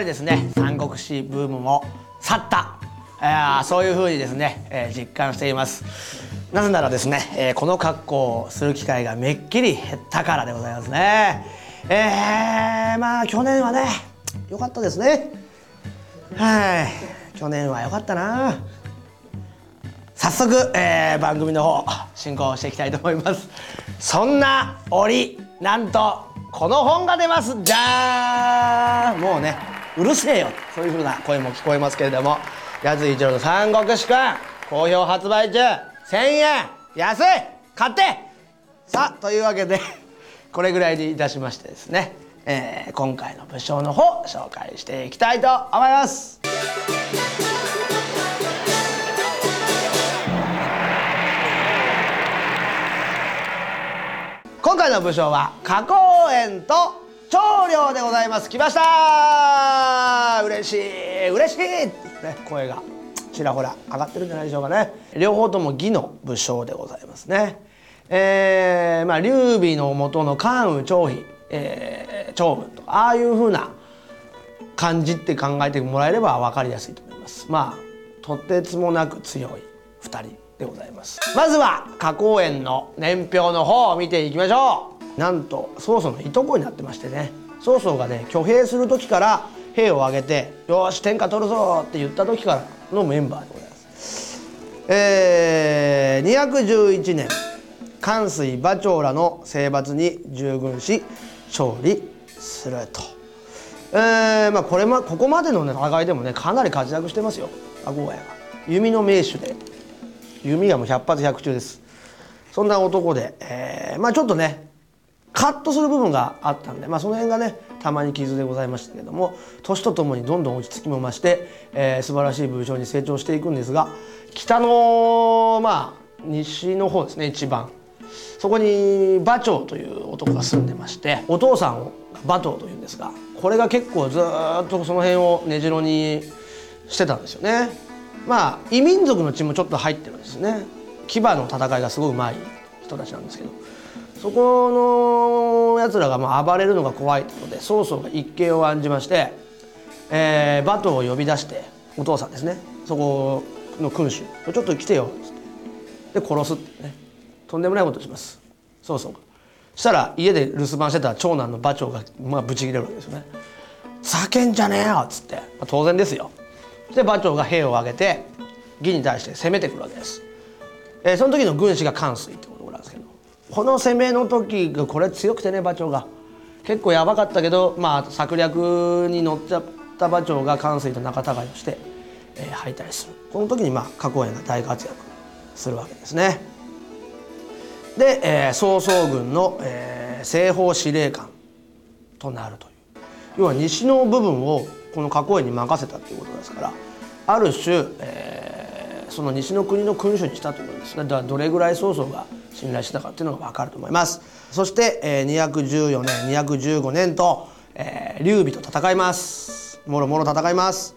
りですね三国志ブームも去った、えー、そういうふうにですね、えー、実感しています。なぜならですね、えー、この格好をする機会がめっきり減ったからでございますね。えー、まあ去年はね良かったですね。はい。去年は良かったな。早速、えー、番組の方進行していきたいと思います。そんな折なんとこの本が出ます。じゃーん。もうねうるせえよ。そういう風な声も聞こえますけれども。安井一郎の三国志館好評発売中。1000円。安い。買って。さあというわけで これぐらいにいたしましてですね、えー、今回の武将の方紹介していきたいと思います。今回の武将は花公園と長領でございます。来ました。嬉しい。嬉しいね声がちらほら上がってるんじゃないでしょうかね。両方とも義の武将でございますね。えー、まあ劉備の元の関羽張飛、えー、長文とかああいうふうな感じって考えてもらえれば分かりやすいと思います。まあとてつもなく強い2人でございます。まずは花公園の年表の方を見ていきましょう。なんと曹操のいとこになってましてね曹操がね挙兵する時から兵を挙げて「よし天下取るぞ!」って言った時からのメンバーでございます。えー、211年関水馬長らの征伐に従軍し勝利すると。えーまあ、これまここまでの、ね、戦いでもねかなり活躍してますよ赤子が弓の名手で弓がもう100発100中ですそんな男で、えー、まあちょっとねカッとする部分があったんで、まあ、その辺がねたまに傷でございましたけども年とともにどんどん落ち着きも増して、えー、素晴らしい武将に成長していくんですが北のまあ西の方ですね一番。そこに馬長という男が住んでましてお父さんを馬頭というんですがこれが結構ずっとその辺を根城にしてたんですよね。まあ異民族の血もちょっと入ってるんですね。騎馬の戦いがすごいうまい人たちなんですけど。そこのやつらがまあ暴れるのが怖いので曹操が一計を案じまして、えー、馬頭を呼び出してお父さんですねそこの君主「ちょっと来てよ」っつってで殺すってねとんでもないことします曹操が。そしたら家で留守番してた長男の馬長がまあブチ切れるわけですよね「叫んじゃねえよ」っつって、まあ、当然ですよ。で馬長が兵を挙げて義に対して攻めてくるわけです、えー、その時の軍師が関水ってこの攻めの時これ強くてね馬長が。結構やばかったけどまあ策略に乗っちゃった馬長が関水と仲違いをして、えー、敗退する。この時にまあ花公園が大活躍するわけですね。で、えー、曹操軍の、えー、西方司令官となるという。要は西の部分をこの花公園に任せたということですからある種、えー、その西の国の君主にしたということです。ねだからどれぐらい曹操が信頼したかっていうのが分かると思います。そして、えー、214年215年と、えー、劉備と戦います。もろもろ戦います。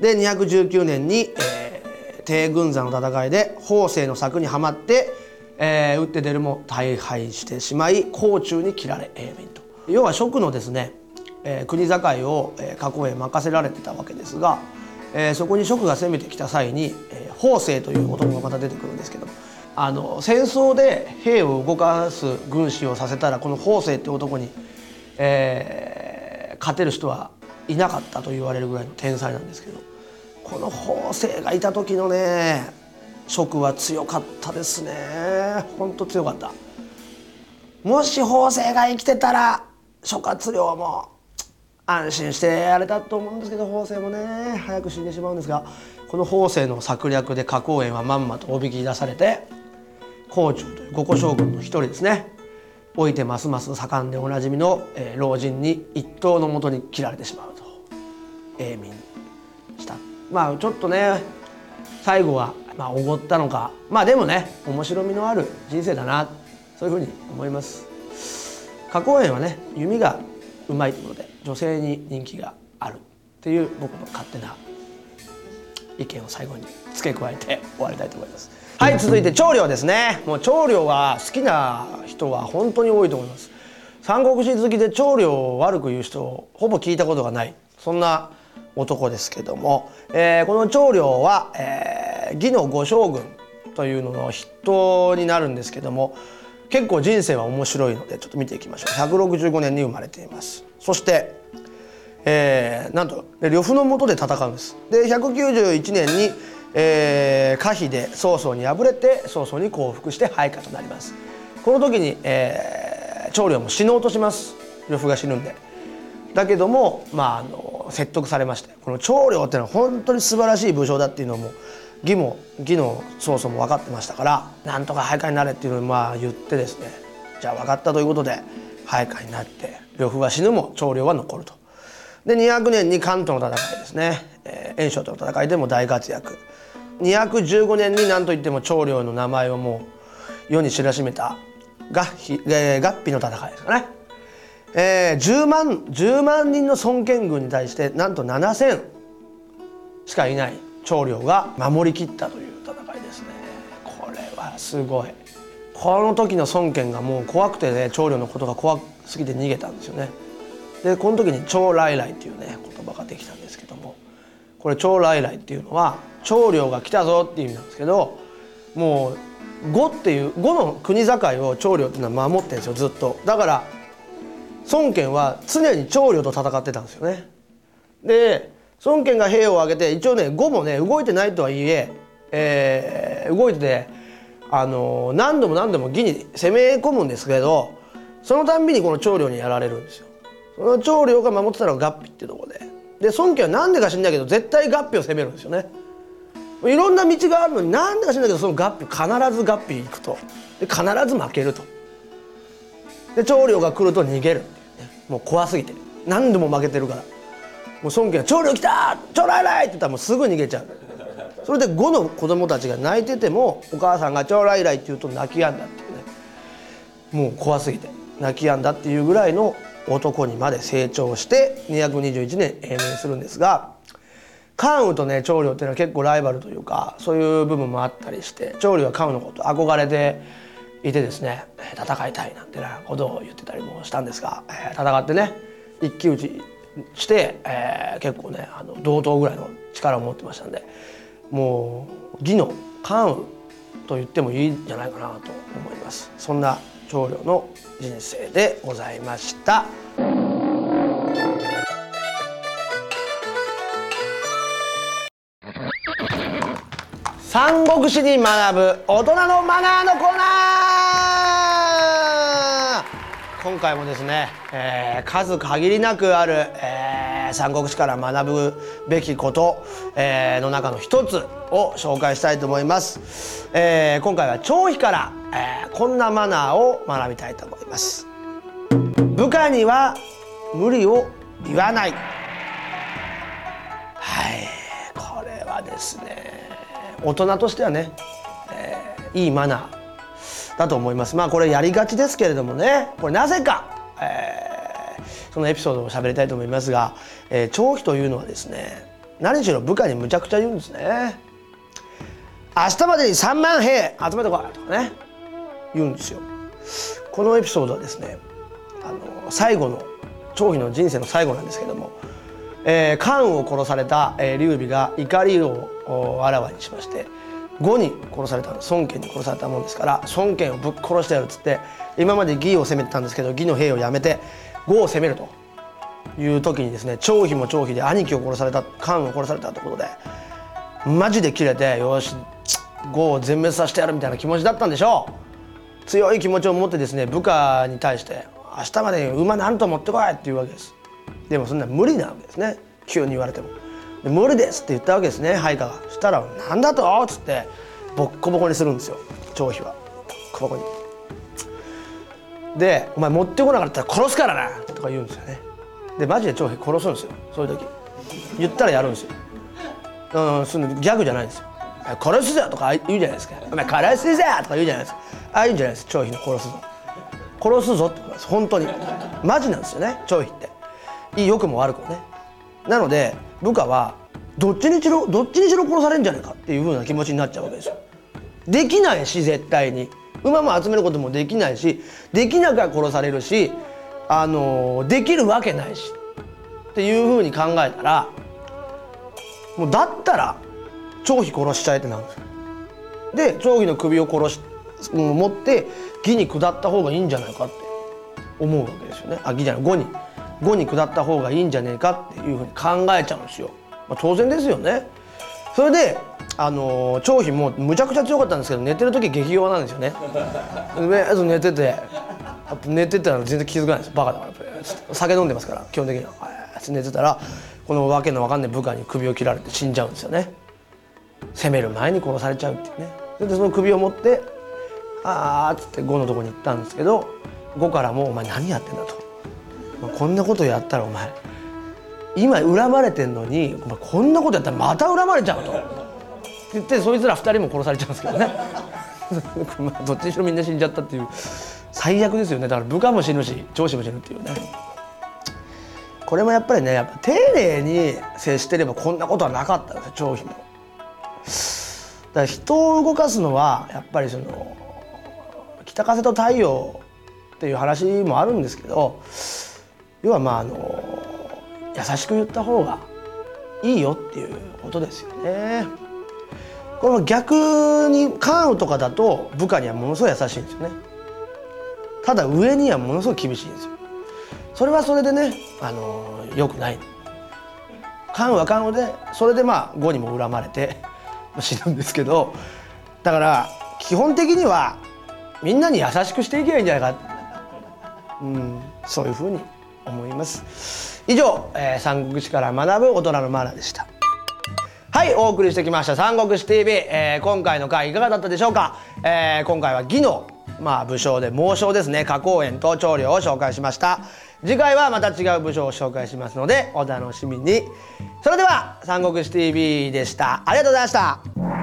で219年に、えー、帝軍山の戦いで法政の策にはまって、えー、打って出るも大敗してしまい甲冑に切られ永民と。要は蜀のですねえー、国境を、えー、加工へ任せられてたわけですが、えー、そこに蜀が攻めてきた際に、え、法政という男がまた出てくるんですけどあの戦争で兵を動かす軍師をさせたらこの法政って男に、えー、勝てる人はいなかったと言われるぐらいの天才なんですけどこの法政がいた時のね蜀は強かったですね。ほんと強かった。もし法政が生きてたら諸葛亮も安心してやれたと思うんですけど法政もね早く死んでしまうんですがこの法政の策略で花公園はまんまとおびき出されて甲冑という五個将軍の一人ですね老いてますます盛んでおなじみの、えー、老人に一刀のもとに切られてしまうと永民した。まあちょっとね最後はまあおごったのかまあでもね面白みのある人生だなそういうふうに思います。花公園はね弓がうまいとことで女性に人気があるっていう僕の勝手な意見を最後に付け加えて終わりたいと思います。はい続いて調理ですね。もう調理は好きな人は本当に多いと思います。三国志好きで長領を悪く言う人をほぼ聞いたことがない。そんな男ですけども、えー、この長領は、えー、義の五将軍というのの筆頭になるんですけども結構人生は面白いのでちょっと見ていきましょう。165年に生まれています。そしてえー、なんと呂布の下で戦うんです。で191年に、えー、可否で曹操に敗れて曹操に降伏して配下となります。この時に、えー、長領も死のうとします。呂布が死ぬんで。だけども、まあ、あの説得されましてこの長領っていうのは本当に素晴らしい武将だっていうのも義も義の曹操も分かってましたからなんとか配下になれっていうのをまあ言ってですねじゃあ分かったということで配下になって呂布は死ぬも長領は残ると。で200年に関東の戦いですね、えー、袁紹との戦いでも大活躍。215年に何といっても長領の名前をもう世に知らしめた合皮、えー、合の戦いですかね、えー、10万10万人の孫権軍に対してなんと7,000しかいない。長領が守りきったという戦いですね。これはすごい。この時の孫権がもう怖くてね長領のことが怖すぎて逃げたんですよね。でこの時に「超来来」っていうね言葉ができたんですけども。これ「超来来」っていうのは「長領が来たぞ」っていう意味なんですけどもう呉っていう呉の国境を長領っていうのは守ってるんですよずっと。だから孫権は常に長領と戦ってたんですよね。で孫権が兵を挙げて一応ね呉もね動いてないとはいええー、動いててあの何度も何度も義に攻め込むんですけどそのたんびにこの長領にやられるんですよ。その長領が守ってたのが合皮っていうとこで。で孫権は何でか知んないけど絶対合皮を攻めるんですよね。いろんな道があるのに何でか知んないけどその合皮必ず合皮行くと。で必ず負けると。で長領が来ると逃げるうね。もう怖すぎて。何度も負けてるから。もう孫権は「長領来た！長来来!」って言ったらもうすぐ逃げちゃう。それで5の子供たちが泣いててもお母さんが「長来来」って言うと泣き止んだっていうね。もう怖すぎて。泣き止んだっていうぐらいの男にまで成長して221年永年するんですが関羽とね長領っていうのは結構ライバルというかそういう部分もあったりして長領は関羽のこと憧れていてですね戦いたいなんてなことを言ってたりもしたんですが、戦ってね一騎打ちして、えー、結構ねあの同等ぐらいの力を持ってましたんでもう義の関羽と言ってもいいんじゃないかなと思います。そんな長領の人生でございました三国志に学ぶ大人のマナーのコーナー今回もですね、えー、数限りなくある、えー、三国志から学ぶべきこと、えー、の中の一つを紹介したいと思います、えー、今回は張飛から、えー、こんなマナーを学びたいと思います。部下には無理を言わない。はいこれはですね大人としてはね、えー、いいマナー。だと思います。まあこれやりがちですけれどもね。これなぜか、えー、そのエピソードを喋りたいと思いますが、えー、長飛というのはですね何しろ部下にむちゃくちゃ言うんですね。明日までに3万兵集めてこいとかね言うんですよ。このエピソードはですねあの最後の張飛の人生の最後なんですけども、えー、関を殺された、えー、劉備が怒りをあらわにしまして呉に殺された孫権に殺されたもんですから孫権をぶっ殺してやるっつって今まで義を攻めてたんですけど義の兵をやめて呉を攻めるという時にですね張飛も張飛で兄貴を殺された関を殺されたってことでマジで切れてよし呉を全滅させてやるみたいな気持ちだったんでしょう。強い気持ちを持ってですね部下に対して明日まで馬なんと持ってこいって言うわけです。でもそんな無理なわけですね。急に言われても。で無理ですって言ったわけですね配下が。そしたら「何だと?」っつってボッコボコにするんですよ張飛は。ボッコボコに。で「お前持ってこなかったら殺すからな」とか言うんですよね。でマジで張飛殺すんですよそういう時。言ったらやるんですよ。うんそのギャグじゃないんですよ殺すぞとか言うじゃないですかお前殺すぞとか言うじゃないですか。ああいうんじゃないです張飛の殺すぞ。殺すぞってことです本当に。マジなんですよね張飛って。良くも悪くもね。なので部下はどっちにしろどっちにしろ殺されるんじゃないかっていうふうな気持ちになっちゃうわけですよ。できないし絶対に。馬も集めることもできないしできなきゃ殺されるしあのできるわけないしっていうふうに考えたらもうだったら張飛殺しちゃえってなるんですよ。で張飛の首を殺し持って義に下った方がいいんじゃないかって思うわけですよね。あ義じゃない5に。5に下った方がいいんじゃねえかっていうふうに考えちゃうんですよ。まあ、当然ですよね。それであの張飛もむちゃくちゃ強かったんですけど寝てる時激弱なんですよね。で寝てて寝てたら全然気づかないです。バカだから酒飲んでますから基本的には。寝てたらこのわけのわかんない部下に首を切られて死んじゃうんですよね。攻める前に殺されちゃうっていうね。それでその首を持って「ああ」っつって5のとこに行ったんですけど5からもう「お前何やってんだ」と「こんなことやったらお前今恨まれてんのにお前こんなことやったらまた恨まれちゃう」と。言ってそいつら2人も殺されちゃうんですけどね まあどっちにしろみんな死んじゃったっていう最悪ですよねだから部下も死ぬし上司も死ぬっていうねこれもやっぱりねやっぱ丁寧に接してればこんなことはなかったんですよ張飛も。だから人を動かすのはやっぱりその北風と太陽っていう話もあるんですけど要はまああの優しく言った方がいいよっていうことですよね。この逆に関羽とかだと部下にはものすごい優しいんですよね。ただ上にはものすごい厳しいんですよ。それはそれでね、あのよくない。関羽は関羽でそれでまあ呉にも恨まれて 死ぬんですけどだから基本的にはみんなに優しくしていけばいいんじゃないか、うん、そういうふうに思います。以上、えー、三国志から学ぶ大人のマナーでした。はいお送りしてきました「三国志 TV」えー、今回の回いかがだったでしょうか、えー、今回は義の、まあ、武将で猛将ですね。花公園と長領を紹介しました。次回はまた違う武将を紹介しますのでお楽しみに。それでは「三国志 TV」でした。ありがとうございました。